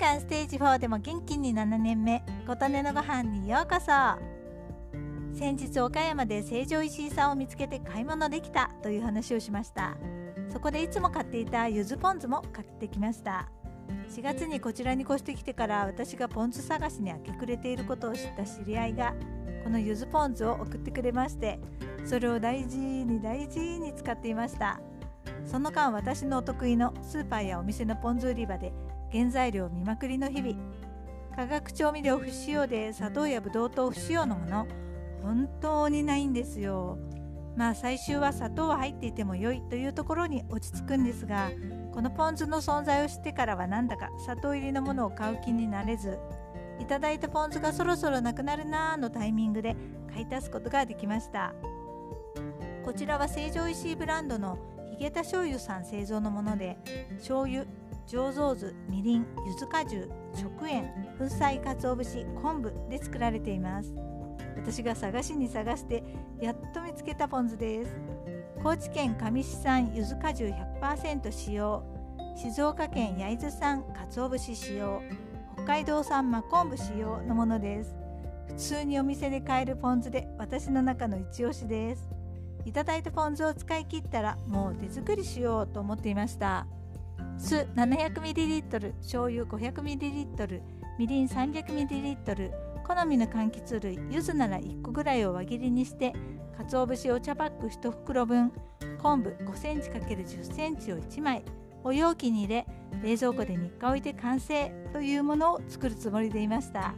間ステージ4でも元気に7年目琴音のご飯にようこそ。先日岡山で成城石井さんを見つけて買い物できたという話をしました。そこでいつも買っていたゆずポン酢も買ってきました。4月にこちらに越してきてから私がポン酢探しに明け暮れていることを知った知り合いがこのゆずポン酢を送ってくれましてそれを大事に大事に使っていました。その間私のお得意のスーパーやお店のポン酢売り場で原材料見まくりの日々。化学調味料不使用で砂糖やブドウ糖不使用のもの本当にないんですよ。まあ最終は砂糖は入っていても良いというところに落ち着くんですがこのポン酢の存在を知ってからはなんだか砂糖入りのものを買う気になれずいただいたポン酢がそろそろなくなるなーのタイミングで買い足すことができました。こちらは成城石井ブランドのヒゲタ醤油さん製造のもので醤油醸造酢みりん柚子果汁食塩粉砕鰹節昆布で作られています。私が探しに探してやっと見つけたポン酢です。高知県上市産柚子果汁100%使用。静岡県焼津産鰹節使用。北海道産真昆布使用のものです。普通にお店で買えるポン酢で私の中の一押しです。いただいたポン酢を使い切ったらもう手作りしようと思っていました。酢 700ml 醤油 500ml みりん 300ml 好みの柑橘類柚子なら1個ぐらいを輪切りにして鰹節お茶パック1袋分昆布 5cm×10cm を1枚お容器に入れ冷蔵庫で3日置いて完成というものを作るつもりでいました。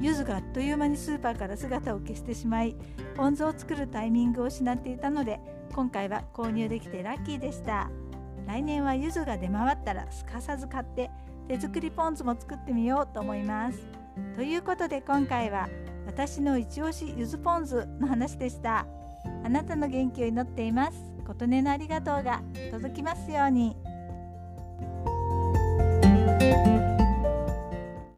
柚子があっという間にスーパーから姿を消してしまいポン酢を作るタイミングを失っていたので今回は購入できてラッキーでした。来年は柚子が出回ったらすかさず買って手作りポン酢も作ってみようと思います。ということで今回は私の一押し柚子ポン酢の話でした。あなたの元気を祈っています。琴音のありがとうが届きますように。